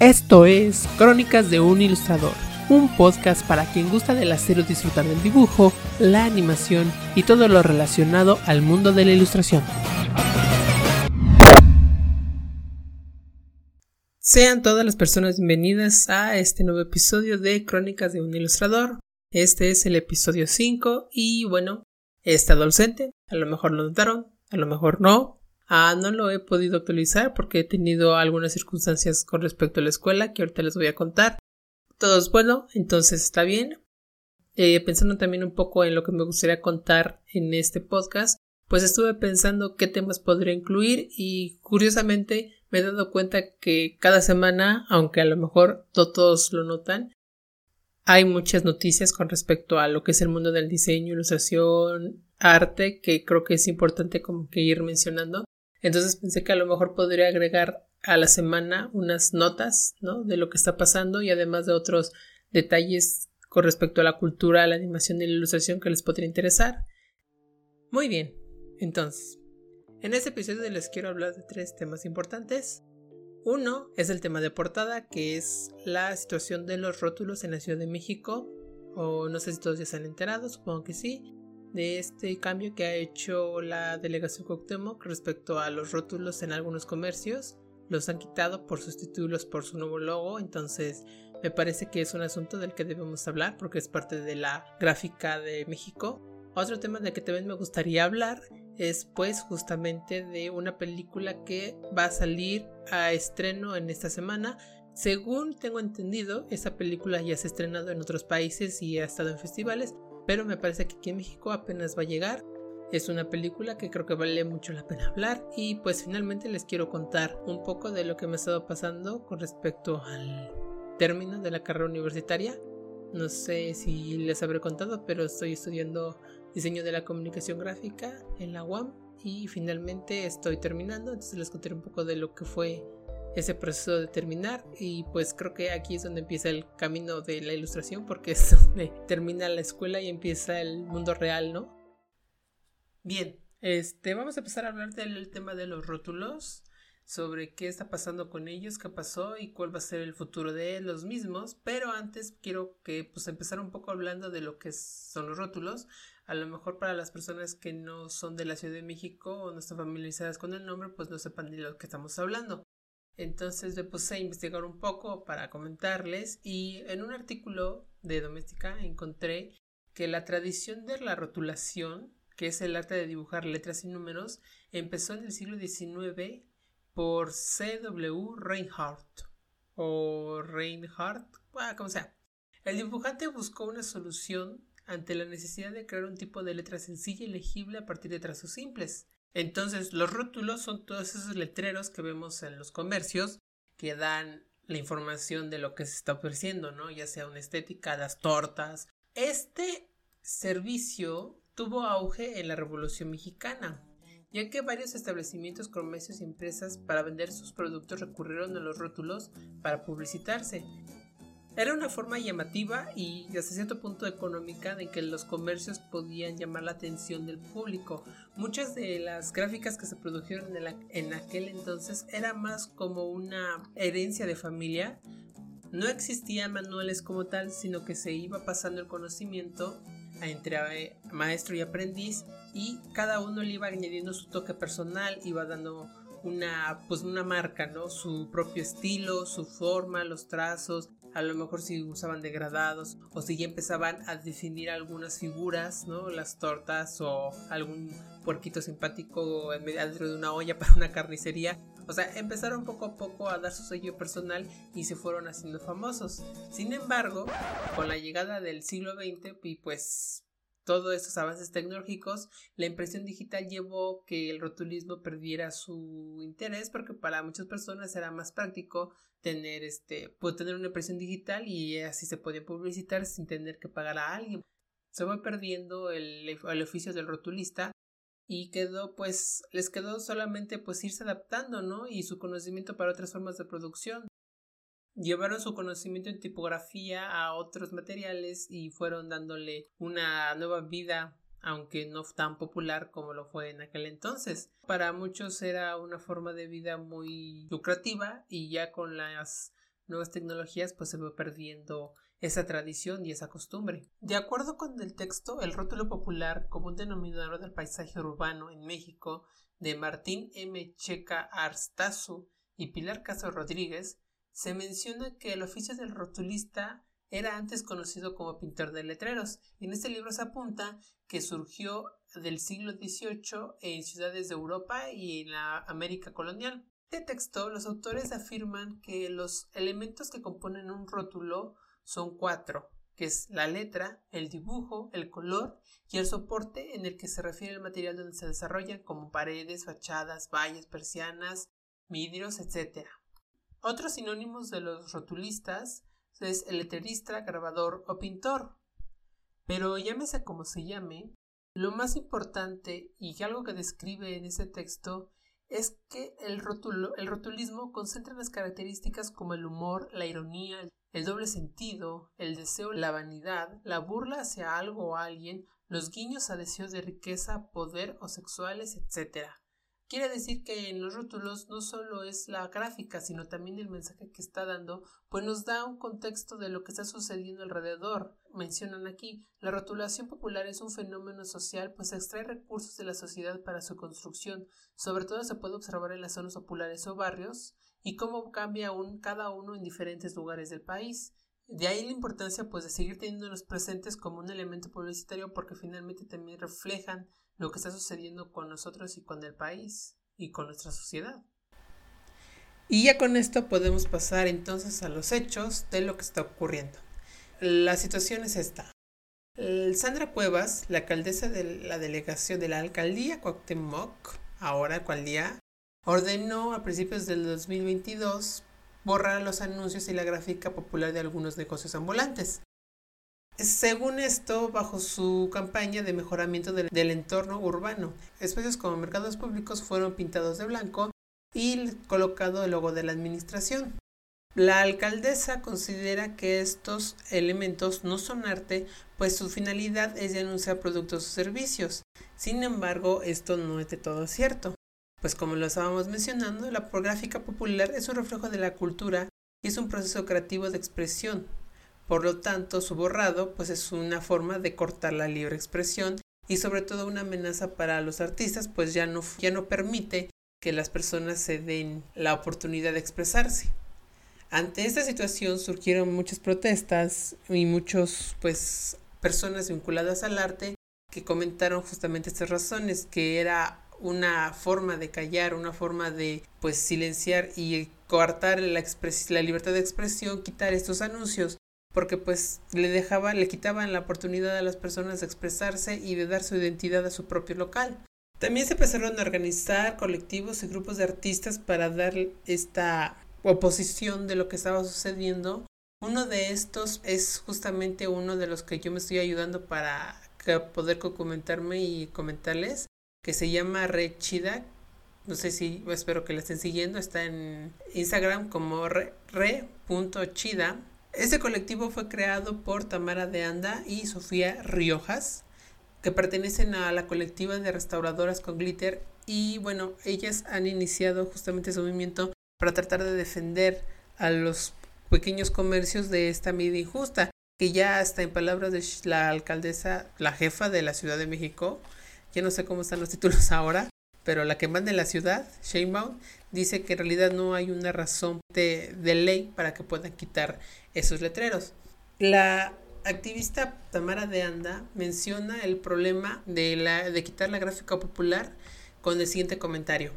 Esto es Crónicas de un Ilustrador, un podcast para quien gusta del hacer o disfrutar del dibujo, la animación y todo lo relacionado al mundo de la ilustración. Sean todas las personas bienvenidas a este nuevo episodio de Crónicas de un Ilustrador. Este es el episodio 5 y bueno, he estado a lo mejor lo notaron, a lo mejor no, Ah, no lo he podido actualizar porque he tenido algunas circunstancias con respecto a la escuela que ahorita les voy a contar. Todo es bueno, entonces está bien. Eh, pensando también un poco en lo que me gustaría contar en este podcast, pues estuve pensando qué temas podría incluir y curiosamente me he dado cuenta que cada semana, aunque a lo mejor no todos lo notan, hay muchas noticias con respecto a lo que es el mundo del diseño, ilustración, arte, que creo que es importante como que ir mencionando. Entonces pensé que a lo mejor podría agregar a la semana unas notas, ¿no? De lo que está pasando y además de otros detalles con respecto a la cultura, la animación y la ilustración que les podría interesar. Muy bien, entonces, en este episodio les quiero hablar de tres temas importantes. Uno es el tema de portada, que es la situación de los rótulos en la Ciudad de México, o no sé si todos ya se han enterado, supongo que sí de este cambio que ha hecho la delegación Cuauhtémoc respecto a los rótulos en algunos comercios. Los han quitado por sustituirlos por su nuevo logo, entonces me parece que es un asunto del que debemos hablar porque es parte de la gráfica de México. Otro tema del que también me gustaría hablar es pues justamente de una película que va a salir a estreno en esta semana. Según tengo entendido, esa película ya se ha estrenado en otros países y ha estado en festivales, pero me parece que aquí en México apenas va a llegar. Es una película que creo que vale mucho la pena hablar y pues finalmente les quiero contar un poco de lo que me ha estado pasando con respecto al término de la carrera universitaria. No sé si les habré contado, pero estoy estudiando diseño de la comunicación gráfica en la UAM y finalmente estoy terminando, entonces les contaré un poco de lo que fue ese proceso de terminar y pues creo que aquí es donde empieza el camino de la ilustración porque es donde termina la escuela y empieza el mundo real, ¿no? Bien, este vamos a empezar a hablar del tema de los rótulos, sobre qué está pasando con ellos, qué pasó y cuál va a ser el futuro de los mismos, pero antes quiero que pues empezar un poco hablando de lo que son los rótulos. A lo mejor para las personas que no son de la Ciudad de México o no están familiarizadas con el nombre, pues no sepan de lo que estamos hablando. Entonces me puse a investigar un poco para comentarles y en un artículo de Doméstica encontré que la tradición de la rotulación, que es el arte de dibujar letras y números, empezó en el siglo XIX por C.W. Reinhardt o Reinhardt, ah, como sea. El dibujante buscó una solución ante la necesidad de crear un tipo de letra sencilla y legible a partir de trazos simples. Entonces, los rótulos son todos esos letreros que vemos en los comercios que dan la información de lo que se está ofreciendo, ¿no? Ya sea una estética, las tortas. Este servicio tuvo auge en la Revolución Mexicana, ya que varios establecimientos, comercios y empresas para vender sus productos recurrieron a los rótulos para publicitarse. Era una forma llamativa y hasta cierto punto económica de que los comercios podían llamar la atención del público. Muchas de las gráficas que se produjeron en, aquel entonces era más como una herencia de familia. No existían manuales como tal, sino que se iba pasando el conocimiento entre eh, maestro y aprendiz y cada uno le iba añadiendo su toque personal, iba dando una pues una marca, ¿no? Su propio estilo, su forma, los trazos, a lo mejor si usaban degradados o si ya empezaban a definir algunas figuras, ¿no? Las tortas o algún puerquito simpático dentro de una olla para una carnicería. O sea, empezaron poco a poco a dar su sello personal y se fueron haciendo famosos. Sin embargo, con la llegada del siglo XX y pues todos estos avances tecnológicos, la impresión digital llevó que el rotulismo perdiera su interés porque para muchas personas era más práctico tener este, pues, tener una impresión digital y así se podía publicitar sin tener que pagar a alguien. Se fue perdiendo el, el oficio del rotulista y quedó pues les quedó solamente pues irse adaptando, ¿no? Y su conocimiento para otras formas de producción llevaron su conocimiento en tipografía a otros materiales y fueron dándole una nueva vida aunque no tan popular como lo fue en aquel entonces. Para muchos era una forma de vida muy lucrativa y ya con las nuevas tecnologías, pues se va perdiendo esa tradición y esa costumbre. De acuerdo con el texto, el rótulo popular como un denominador del paisaje urbano en México de Martín M. Checa Arstazu y Pilar Caso Rodríguez, se menciona que el oficio del rotulista era antes conocido como pintor de letreros, en este libro se apunta que surgió del siglo XVIII en ciudades de Europa y en la América colonial. De texto, los autores afirman que los elementos que componen un rótulo son cuatro, que es la letra, el dibujo, el color y el soporte en el que se refiere el material donde se desarrollan, como paredes, fachadas, valles, persianas, vidrios, etc. Otros sinónimos de los rotulistas es el letrerista, grabador o pintor. Pero llámese como se llame, lo más importante y algo que describe en ese texto es que el, el rotulismo concentra las características como el humor, la ironía, el doble sentido, el deseo, la vanidad, la burla hacia algo o alguien, los guiños a deseos de riqueza, poder o sexuales, etc. Quiere decir que en los rótulos no solo es la gráfica, sino también el mensaje que está dando, pues nos da un contexto de lo que está sucediendo alrededor. Mencionan aquí, la rotulación popular es un fenómeno social, pues extrae recursos de la sociedad para su construcción. Sobre todo se puede observar en las zonas populares o barrios, y cómo cambia un, cada uno en diferentes lugares del país. De ahí la importancia pues de seguir teniéndolos presentes como un elemento publicitario porque finalmente también reflejan lo que está sucediendo con nosotros y con el país y con nuestra sociedad. Y ya con esto podemos pasar entonces a los hechos de lo que está ocurriendo. La situación es esta. Sandra Cuevas, la alcaldesa de la delegación de la alcaldía Cuauhtémoc, ahora alcaldía, ordenó a principios del 2022 borrar los anuncios y la gráfica popular de algunos negocios ambulantes. Según esto, bajo su campaña de mejoramiento del, entorno urbano, espacios como mercados públicos fueron pintados de blanco y colocado el logo de la administración. La alcaldesa considera que estos elementos no son arte, pues su finalidad es de anunciar productos o servicios. Sin embargo, esto no es de todo cierto, pues como lo estábamos mencionando, la gráfica popular es un reflejo de la cultura y es un proceso creativo de expresión, por lo tanto, su borrado pues es una forma de cortar la libre expresión y sobre todo una amenaza para los artistas, pues ya no, ya no permite que las personas se den la oportunidad de expresarse. Ante esta situación surgieron muchas protestas y muchas pues personas vinculadas al arte que comentaron justamente estas razones, que era una forma de callar, una forma de pues silenciar y coartar la, la libertad de expresión, quitar estos anuncios porque pues le dejaban, le quitaban la oportunidad a las personas de expresarse y de dar su identidad a su propio local. También se empezaron a organizar colectivos y grupos de artistas para dar esta oposición de lo que estaba sucediendo. Uno de estos es justamente uno de los que yo me estoy ayudando para poder documentarme y comentarles, que se llama Red Chida. No sé si, espero que la estén siguiendo, está en Instagram como re.chida este colectivo fue creado por Tamara de Anda y Sofía Riojas, que pertenecen a la colectiva de restauradoras con glitter. Y bueno, ellas han iniciado justamente su movimiento para tratar de defender a los pequeños comercios de esta medida injusta, que ya hasta en palabras de la alcaldesa, la jefa de la Ciudad de México, ya no sé cómo están los títulos ahora, pero la que manda en la ciudad, Sheinbaum, dice que en realidad no hay una razón de, ley para que puedan quitar esos letreros. La activista Tamara de Anda menciona el problema de, la, de quitar la gráfica popular con el siguiente comentario.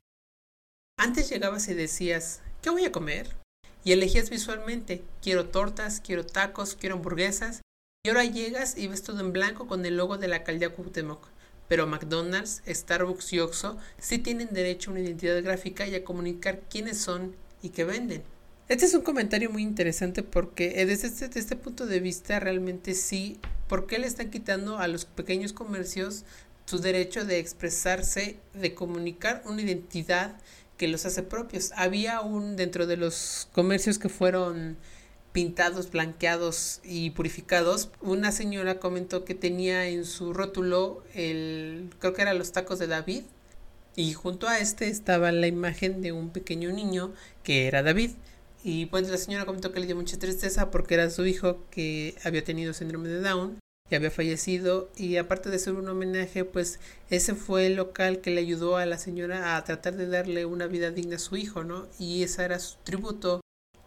Antes llegabas y decías, ¿qué voy a comer? Y elegías visualmente, quiero tortas, quiero tacos, quiero hamburguesas. Y ahora llegas y ves todo en blanco con el logo de la alcaldía Cuauhtémoc. Pero McDonald's, Starbucks y Oxxo sí tienen derecho a una identidad gráfica y a comunicar quiénes son y qué venden. Este es un comentario muy interesante porque eh, desde este, este, punto de vista realmente sí, ¿por qué le están quitando a los pequeños comercios su derecho de expresarse, de comunicar una identidad que los hace propios? Había un dentro de los comercios que fueron pintados, blanqueados y purificados, una señora comentó que tenía en su rótulo el creo que eran los tacos de David y junto a este estaba la imagen de un pequeño niño que era David Y pues la señora comentó que le dio mucha tristeza porque era su hijo que había tenido síndrome de Down y había fallecido y aparte de ser un homenaje pues ese fue el local que le ayudó a la señora a tratar de darle una vida digna a su hijo, ¿no? Y ese era su tributo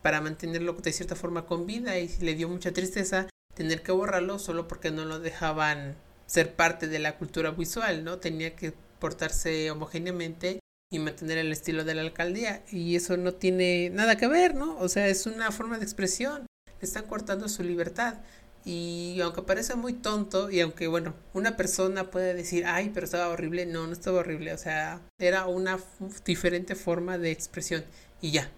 para mantenerlo de cierta forma con vida y le dio mucha tristeza tener que borrarlo solo porque no lo dejaban ser parte de la cultura visual, ¿no? Tenía que portarse homogéneamente y mantener el estilo de la alcaldía y eso no tiene nada que ver, ¿no? O sea, es una forma de expresión, le están cortando su libertad y aunque parece muy tonto y aunque bueno, una persona puede decir, ay, pero estaba horrible, no, no estaba horrible, o sea, era una diferente forma de expresión y ya.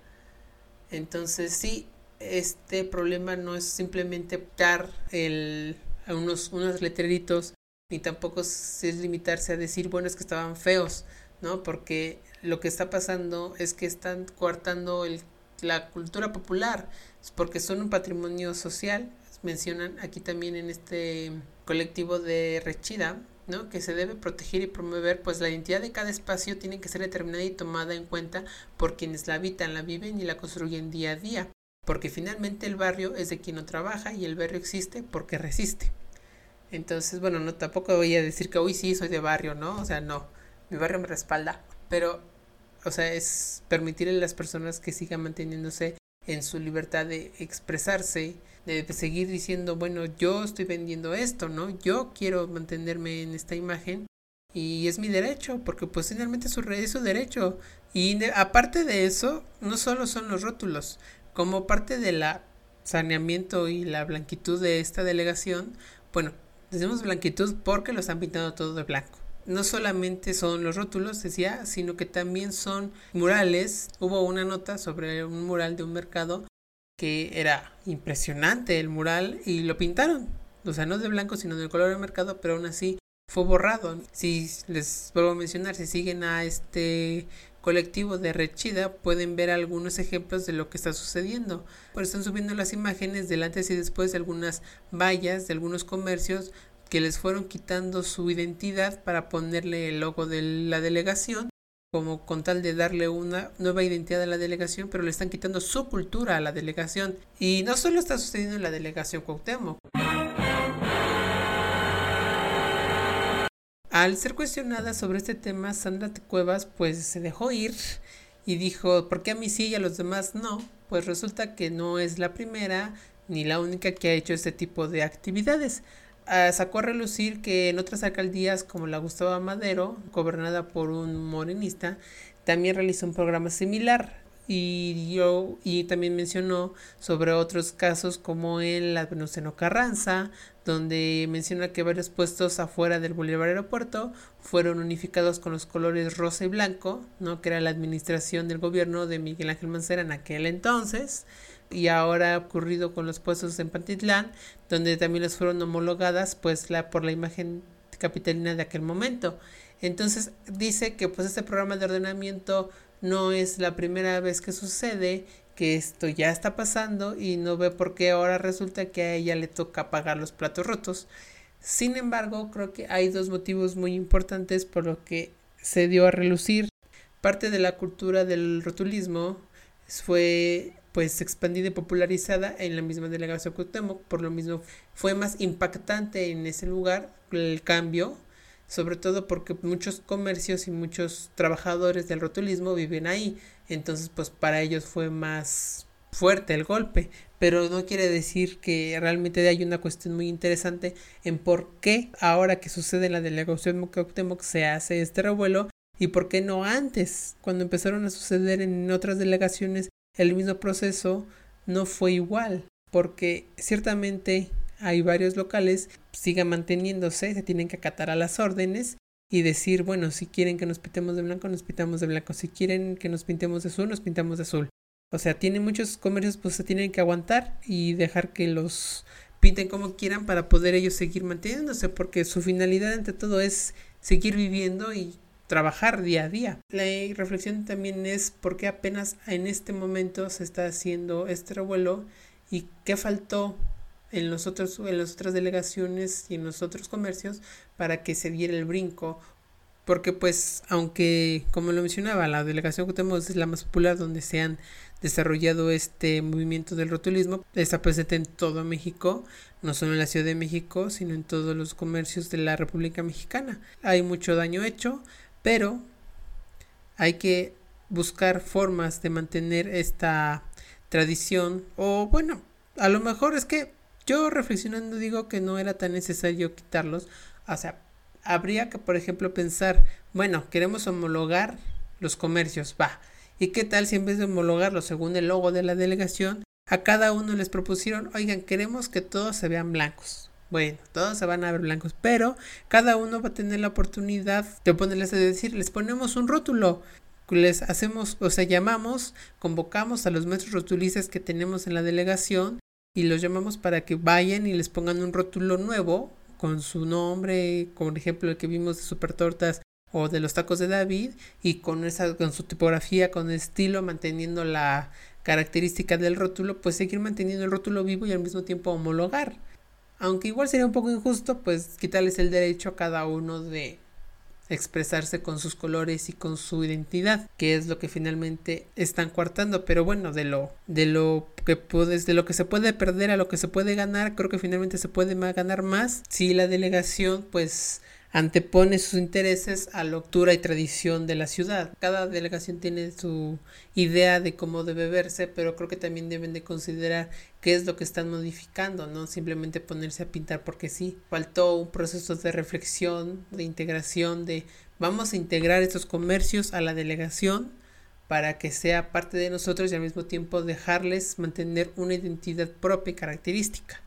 Entonces sí, este problema no es simplemente dar el, a unos, unos letreritos, ni tampoco es limitarse a decir, bueno, es que estaban feos, ¿no? Porque lo que está pasando es que están coartando el, la cultura popular, porque son un patrimonio social, mencionan aquí también en este colectivo de Rechida, ¿no? que se debe proteger y promover, pues la identidad de cada espacio tiene que ser determinada y tomada en cuenta por quienes la habitan, la viven y la construyen día a día, porque finalmente el barrio es de quien no trabaja y el barrio existe porque resiste. Entonces, bueno, no tampoco voy a decir que hoy sí soy de barrio, ¿no? O sea, no, mi barrio me respalda, pero o sea, es permitirle a las personas que sigan manteniéndose en su libertad de expresarse, de, seguir diciendo, bueno, yo estoy vendiendo esto, ¿no? Yo quiero mantenerme en esta imagen y es mi derecho, porque pues finalmente su, es su derecho. Y aparte de eso, no solo son los rótulos, como parte de la saneamiento y la blanquitud de esta delegación, bueno, decimos blanquitud porque los han pintado todo de blanco no solamente son los rótulos, decía, sino que también son murales. Hubo una nota sobre un mural de un mercado que era impresionante el mural y lo pintaron. O sea, no de blanco, sino de color del mercado, pero aún así fue borrado. Si les vuelvo a mencionar, si siguen a este colectivo de Rechida, pueden ver algunos ejemplos de lo que está sucediendo. Pues están subiendo las imágenes del antes y después de algunas vallas, de algunos comercios, que les fueron quitando su identidad para ponerle el logo de la delegación, como con tal de darle una nueva identidad a la delegación, pero le están quitando su cultura a la delegación. Y no solo está sucediendo en la delegación Cuauhtémoc. Al ser cuestionada sobre este tema, Sandra Cuevas pues se dejó ir y dijo, ¿por qué a mí sí y a los demás no? Pues resulta que no es la primera ni la única que ha hecho este tipo de actividades. Ah, sacó a relucir que en otras alcaldías como la Gustavo Madero, gobernada por un morenista, también realizó un programa similar y yo y también mencionó sobre otros casos como en la Venustiano Carranza donde menciona que varios puestos afuera del Boulevard Aeropuerto fueron unificados con los colores rosa y blanco, ¿no? que era la administración del gobierno de Miguel Ángel Mancera en aquel entonces y ahora ha ocurrido con los puestos en Pantitlán, donde también les fueron homologadas pues por la imagen capitalina de aquel momento. Entonces dice que pues este programa de ordenamiento no es la primera vez que sucede, que esto ya está pasando y no ve por qué ahora resulta que a ella le toca pagar los platos rotos. Sin embargo, creo que hay dos motivos muy importantes por lo que se dio a relucir. Parte de la cultura del rotulismo fue pues expandida y popularizada en la misma delegación Cuauhtémoc, por lo mismo fue más impactante en ese lugar el cambio, sobre todo porque muchos comercios y muchos trabajadores del rotulismo viven ahí, entonces pues para ellos fue más fuerte el golpe, pero no quiere decir que realmente hay una cuestión muy interesante en por qué ahora que sucede en la delegación Cuauhtémoc se hace este revuelo y por qué no antes, cuando empezaron a suceder en otras delegaciones el mismo proceso no fue igual, porque ciertamente hay varios locales, sigan manteniéndose, se tienen que acatar a las órdenes y decir, bueno, si quieren que nos pintemos de blanco, nos pintamos de blanco, si quieren que nos pintemos de azul, nos pintamos de azul. O sea, tienen muchos comercios, pues se tienen que aguantar y dejar que los pinten como quieran para poder ellos seguir manteniéndose, porque su finalidad ante todo es seguir viviendo y trabajar día a día. La reflexión también es por qué apenas en este momento se está haciendo este revuelo y qué faltó en, los otros, en las otras delegaciones y en los otros comercios para que se diera el brinco porque pues aunque como lo mencionaba la delegación que tenemos es la más popular donde se han desarrollado este movimiento del rotulismo está presente en todo México no solo en la Ciudad de México sino en todos los comercios de la República Mexicana hay mucho daño hecho pero hay que buscar formas de mantener esta tradición o bueno a lo mejor es que yo reflexionando digo que no era tan necesario quitarlos o sea habría que, por ejemplo, pensar, bueno, queremos homologar los comercios, va. ¿Y qué tal si en vez de homologarlo según el logo de la delegación, a cada uno les propusieron, oigan, queremos que todos se vean blancos? Bueno, todos se van a ver blancos, pero cada uno va a tener la oportunidad de ponerles a decir, les ponemos un rótulo, les hacemos, o sea, llamamos, convocamos a los maestros rotulistas que tenemos en la delegación y los llamamos para que vayan y les pongan un rótulo nuevo con su nombre, como ejemplo el que vimos de Super Tortas o de los tacos de David y con esa con su tipografía, con estilo, manteniendo la característica del rótulo, pues seguir manteniendo el rótulo vivo y al mismo tiempo homologar. Aunque igual sería un poco injusto, pues quitarles el derecho a cada uno de expresarse con sus colores y con su identidad, que es lo que finalmente están coartando, pero bueno, de lo de lo que puedes de lo que se puede perder a lo que se puede ganar, creo que finalmente se puede ganar más si la delegación pues antepone sus intereses a la octura y tradición de la ciudad. Cada delegación tiene su idea de cómo debe verse, pero creo que también deben de considerar qué es lo que están modificando, no simplemente ponerse a pintar porque sí. Faltó un proceso de reflexión, de integración, de vamos a integrar estos comercios a la delegación para que sea parte de nosotros y al mismo tiempo dejarles mantener una identidad propia y característica.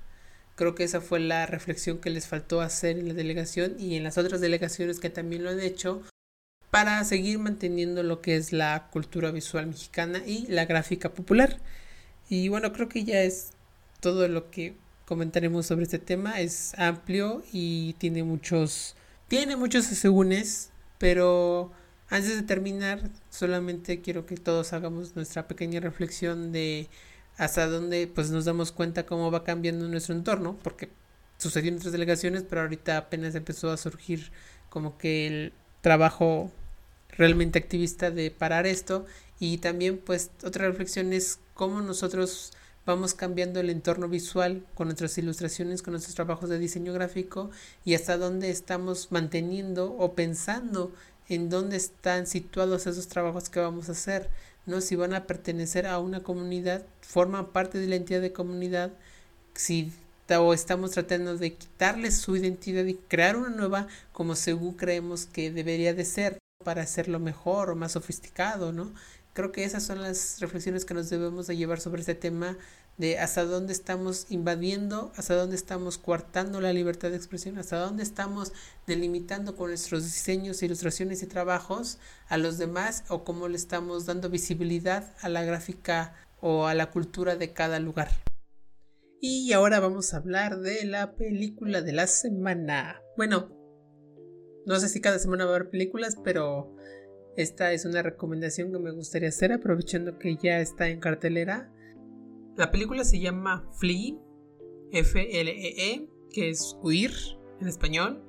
Creo que esa fue la reflexión que les faltó hacer en la delegación y en las otras delegaciones que también lo han hecho para seguir manteniendo lo que es la cultura visual mexicana y la gráfica popular. Y bueno, creo que ya es todo lo que comentaremos sobre este tema. Es amplio y tiene muchos, tiene muchos asegúnes, pero antes de terminar, solamente quiero que todos hagamos nuestra pequeña reflexión de hasta donde pues nos damos cuenta cómo va cambiando nuestro entorno, porque sucedió en otras delegaciones, pero ahorita apenas empezó a surgir como que el trabajo realmente activista de parar esto y también pues otra reflexión es cómo nosotros vamos cambiando el entorno visual con nuestras ilustraciones, con nuestros trabajos de diseño gráfico y hasta dónde estamos manteniendo o pensando en dónde están situados esos trabajos que vamos a hacer. ¿no? Si van a pertenecer a una comunidad, forman parte de la entidad de comunidad, si o estamos tratando de quitarles su identidad y crear una nueva como según creemos que debería de ser para hacerlo mejor o más sofisticado, ¿no? Creo que esas son las reflexiones que nos debemos de llevar sobre este tema de hasta dónde estamos invadiendo, hasta dónde estamos coartando la libertad de expresión, hasta dónde estamos delimitando con nuestros diseños, ilustraciones y trabajos a los demás o cómo le estamos dando visibilidad a la gráfica o a la cultura de cada lugar. Y ahora vamos a hablar de la película de la semana. Bueno, no sé si cada semana va a haber películas, pero esta es una recomendación que me gustaría hacer aprovechando que ya está en cartelera la película se llama Flee, F-L-E-E, e, que es huir en español.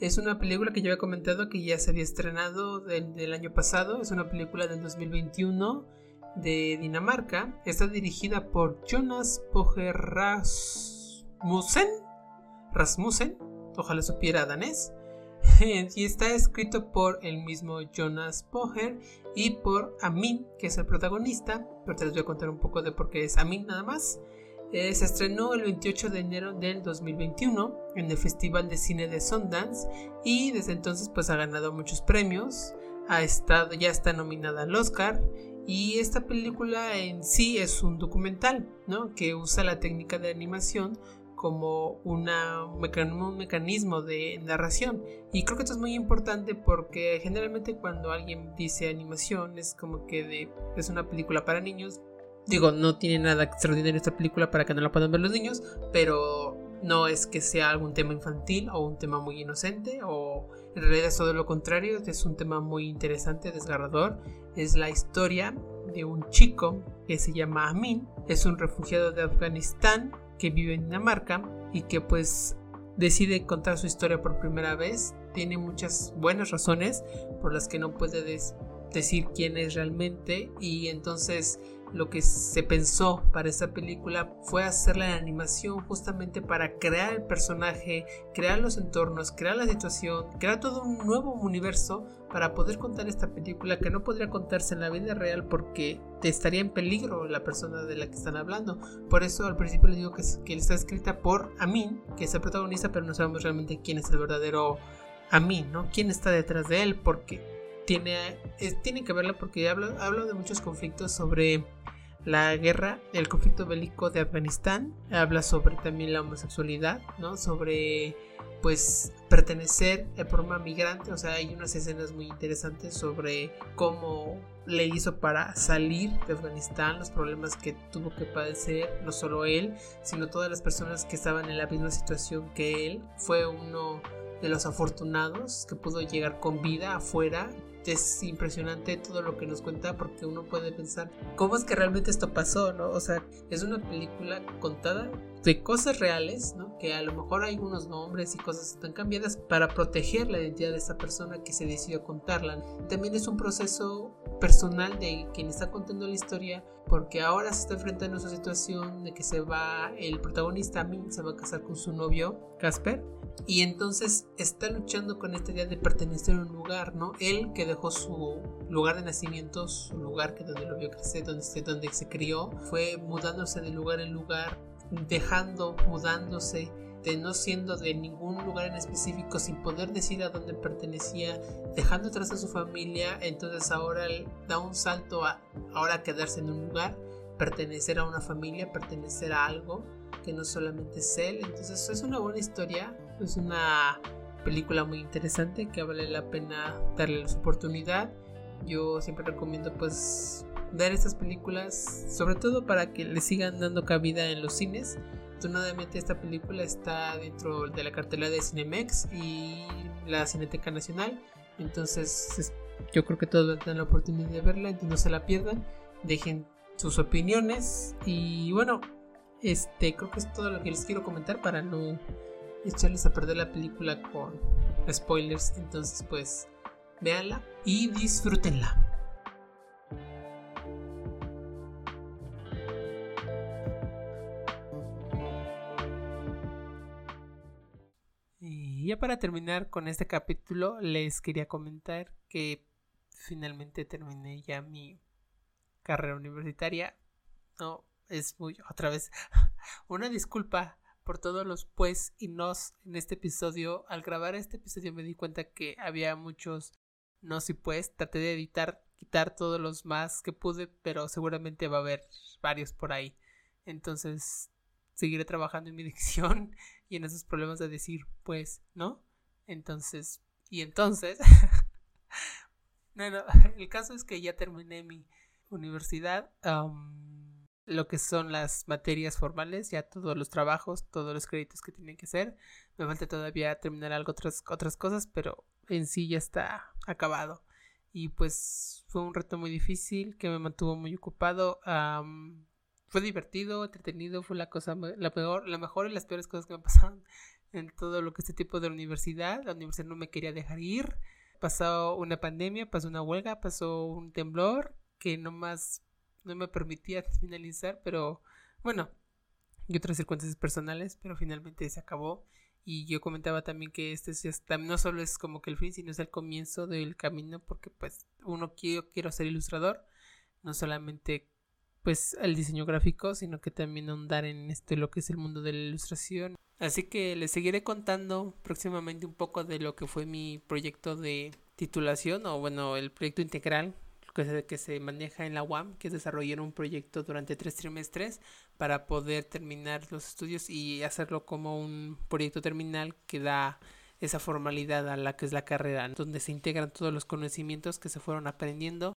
Es una película que yo había comentado que ya se había estrenado del, año pasado. Es una película del 2021 de Dinamarca. Está dirigida por Jonas Poger Rasmussen. Rasmussen. Ojalá supiera danés. y está escrito por el mismo Jonas Poher y por Amin, que es el protagonista. Ahorita les voy a contar un poco de por qué es Amin nada más. Eh, se estrenó el 28 de enero del 2021 en el Festival de Cine de Sundance y desde entonces pues ha ganado muchos premios. Ha estado, ya está nominada al Oscar y esta película en sí es un documental, ¿no? Que usa la técnica de animación como un mecanismo de narración. Y creo que esto es muy importante porque generalmente cuando alguien dice animación es como que es una película para niños. Digo, no tiene nada extraordinario esta película para que no la puedan ver los niños, pero no es que sea algún tema infantil o un tema muy inocente o en realidad es todo lo contrario, es un tema muy interesante, desgarrador. Es la historia de un chico que se llama Amin, es un refugiado de Afganistán que vive en Dinamarca y que pues decide contar su historia por primera vez. Tiene muchas buenas razones por las que no puede decir quién es realmente y entonces lo que se pensó para esta película fue hacerla en animación justamente para crear el personaje, crear los entornos, crear la situación, crear todo un nuevo universo para poder contar esta película que no podría contarse en la vida real porque estaría en peligro la persona de la que están hablando. Por eso al principio les digo que, está escrita por Amin, que es el protagonista, pero no sabemos realmente quién es el verdadero Amin, ¿no? ¿Quién está detrás de él? Porque tiene, tienen que verla porque hablo, hablo de muchos conflictos sobre la guerra, el conflicto bélico de Afganistán, habla sobre también la homosexualidad, ¿no? Sobre pues pertenecer de forma migrante, o sea, hay unas escenas muy interesantes sobre cómo le hizo para salir de Afganistán, los problemas que tuvo que padecer, no solo él, sino todas las personas que estaban en la misma situación que él. Fue uno de los afortunados que pudo llegar con vida afuera es impresionante todo lo que nos cuenta porque uno puede pensar cómo es que realmente esto pasó, ¿no? O sea, es una película contada de cosas reales, ¿no? Que a lo mejor hay unos nombres y cosas están cambiadas para proteger la identidad de esa persona que se decidió contarla. También es un proceso personal de quien está contando la historia porque ahora se está enfrentando a esa situación de que se va el protagonista Min se va a casar con su novio Casper y entonces está luchando con esta idea de pertenecer a un lugar, ¿no? Él que dejó su lugar de nacimiento, su lugar que donde lo vio crecer, donde, donde se crió, fue mudándose de lugar en lugar, dejando, mudándose, de no siendo de ningún lugar en específico, sin poder decir a dónde pertenecía, dejando atrás a su familia, entonces ahora da un salto a ahora quedarse en un lugar, pertenecer a una familia, pertenecer a algo que no solamente es él, entonces es una buena historia, es una película muy interesante que vale la pena darle la oportunidad. Yo siempre recomiendo pues ver estas películas, sobre todo para que le sigan dando cabida en los cines. Afortunadamente esta película está dentro de la cartelera de Cinemex y la Cineteca Nacional. Entonces yo creo que todos tener la oportunidad de verla, entonces no se la pierdan. Dejen sus opiniones y bueno, este creo que es todo lo que les quiero comentar para no echarles a perder la película con spoilers. Entonces, pues, véanla y disfrútenla. Y ya para terminar con este capítulo, les quería comentar que finalmente terminé ya mi carrera universitaria. No, es muy otra vez una disculpa por todos los pues y nos en este episodio. Al grabar este episodio me di cuenta que había muchos nos y pues. Traté de editar, quitar todos los más que pude, pero seguramente va a haber varios por ahí. Entonces seguiré trabajando en mi dicción y en esos problemas de decir pues, ¿no? Entonces, y entonces... bueno, el caso es que ya terminé mi universidad lo que son las materias formales, ya todos los trabajos, todos los créditos que tienen que ser. Me falta todavía terminar algo otras, otras cosas, pero en sí ya está acabado. Y pues fue un reto muy difícil que me mantuvo muy ocupado. fue divertido, entretenido, fue la cosa, la peor, la mejor y las peores cosas que me pasaron en todo lo que este tipo de universidad. La universidad no me quería dejar ir. Pasó una pandemia, pasó una huelga, pasó un temblor que nomás no me permitía finalizar, pero bueno, y otras circunstancias personales, pero finalmente se acabó. Y yo comentaba también que este no solo es como que el fin, sino es el comienzo del camino, porque pues uno quiero, quiero ser ilustrador, no solamente pues el diseño gráfico, sino que también ahondar en esto lo que es el mundo de la ilustración. Así que les seguiré contando próximamente un poco de lo que fue mi proyecto de titulación o bueno, el proyecto integral que se, que se maneja en la UAM, que es desarrollar un proyecto durante tres trimestres para poder terminar los estudios y hacerlo como un proyecto terminal que da esa formalidad a la que es la carrera, donde se integran todos los conocimientos que se fueron aprendiendo.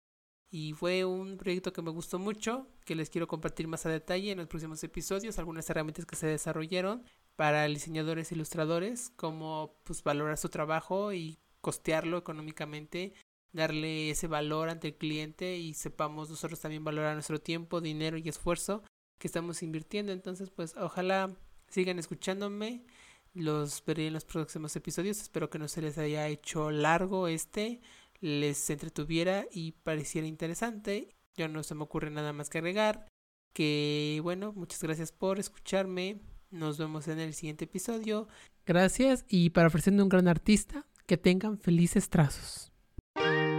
Y fue un proyecto que me gustó mucho, que les quiero compartir más a detalle en los próximos episodios, algunas herramientas que se desarrollaron para diseñadores e ilustradores, como pues valorar su trabajo y costearlo económicamente darle ese valor ante el cliente y sepamos nosotros también valorar nuestro tiempo, dinero y esfuerzo que estamos invirtiendo. Entonces, pues ojalá sigan escuchándome. Los veré en los próximos episodios. Espero que no se les haya hecho largo este, les entretuviera y pareciera interesante. Yo no se me ocurre nada más que agregar. Que bueno, muchas gracias por escucharme. Nos vemos en el siguiente episodio. Gracias y para ofrecerme un gran artista, que tengan felices trazos. Thank you